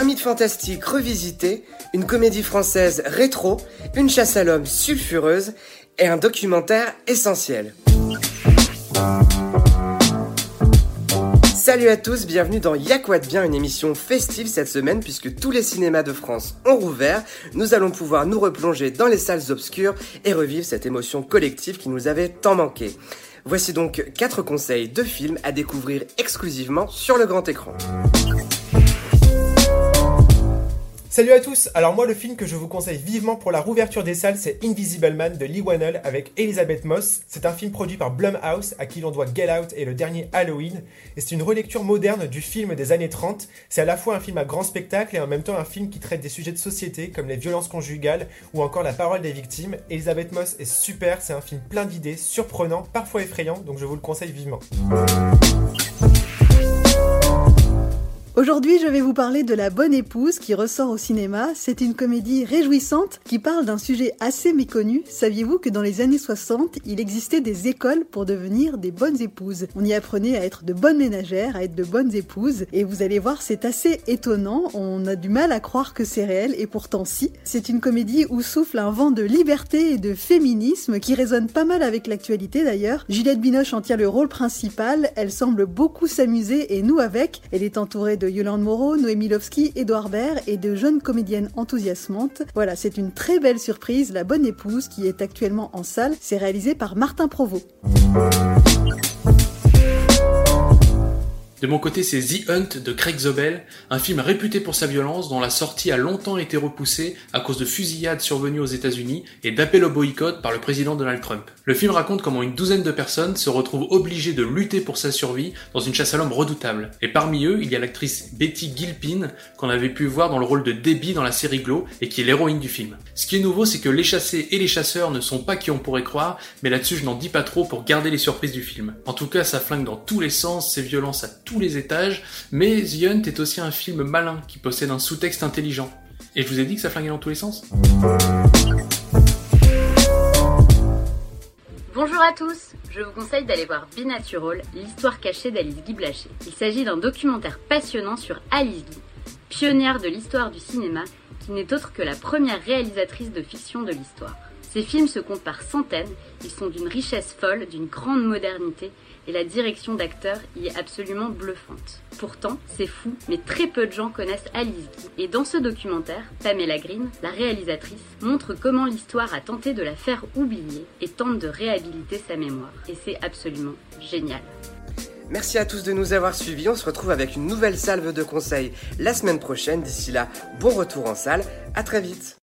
Un mythe fantastique revisité, une comédie française rétro, une chasse à l'homme sulfureuse et un documentaire essentiel. Salut à tous, bienvenue dans Y'a quoi bien, une émission festive cette semaine puisque tous les cinémas de France ont rouvert. Nous allons pouvoir nous replonger dans les salles obscures et revivre cette émotion collective qui nous avait tant manqué. Voici donc 4 conseils de films à découvrir exclusivement sur le grand écran. Salut à tous Alors moi le film que je vous conseille vivement pour la rouverture des salles c'est Invisible Man de Lee Whannell avec Elizabeth Moss. C'est un film produit par Blumhouse à qui l'on doit Get Out et le dernier Halloween. Et c'est une relecture moderne du film des années 30. C'est à la fois un film à grand spectacle et en même temps un film qui traite des sujets de société comme les violences conjugales ou encore la parole des victimes. Elizabeth Moss est super, c'est un film plein d'idées, surprenant, parfois effrayant, donc je vous le conseille vivement. Aujourd'hui, je vais vous parler de La Bonne Épouse qui ressort au cinéma. C'est une comédie réjouissante qui parle d'un sujet assez méconnu. Saviez-vous que dans les années 60, il existait des écoles pour devenir des bonnes épouses? On y apprenait à être de bonnes ménagères, à être de bonnes épouses. Et vous allez voir, c'est assez étonnant. On a du mal à croire que c'est réel et pourtant si. C'est une comédie où souffle un vent de liberté et de féminisme qui résonne pas mal avec l'actualité d'ailleurs. Juliette Binoche en tient le rôle principal. Elle semble beaucoup s'amuser et nous avec. Elle est entourée de Yolande Moreau, Noémie Lovski, Edouard Baird et de jeunes comédiennes enthousiasmantes. Voilà, c'est une très belle surprise. La Bonne Épouse, qui est actuellement en salle, c'est réalisé par Martin Provost. De mon côté, c'est The Hunt de Craig Zobel, un film réputé pour sa violence dont la sortie a longtemps été repoussée à cause de fusillades survenues aux États-Unis et d'appels au boycott par le président Donald Trump. Le film raconte comment une douzaine de personnes se retrouvent obligées de lutter pour sa survie dans une chasse à l'homme redoutable. Et parmi eux, il y a l'actrice Betty Gilpin qu'on avait pu voir dans le rôle de Debbie dans la série Glow et qui est l'héroïne du film. Ce qui est nouveau, c'est que les chassés et les chasseurs ne sont pas qui on pourrait croire, mais là-dessus je n'en dis pas trop pour garder les surprises du film. En tout cas, ça flingue dans tous les sens, c'est violence à les étages, mais The Hunt est aussi un film malin qui possède un sous-texte intelligent. Et je vous ai dit que ça flinguait dans tous les sens Bonjour à tous, je vous conseille d'aller voir Binatural, l'histoire cachée d'Alice Guy Blaché. Il s'agit d'un documentaire passionnant sur Alice Guy, pionnière de l'histoire du cinéma, qui n'est autre que la première réalisatrice de fiction de l'histoire. Ces films se comptent par centaines, ils sont d'une richesse folle, d'une grande modernité, et la direction d'acteurs y est absolument bluffante. Pourtant, c'est fou, mais très peu de gens connaissent Alice Guy. Et dans ce documentaire, Pamela Green, la réalisatrice, montre comment l'histoire a tenté de la faire oublier et tente de réhabiliter sa mémoire. Et c'est absolument génial. Merci à tous de nous avoir suivis. On se retrouve avec une nouvelle salve de conseils la semaine prochaine. D'ici là, bon retour en salle. À très vite.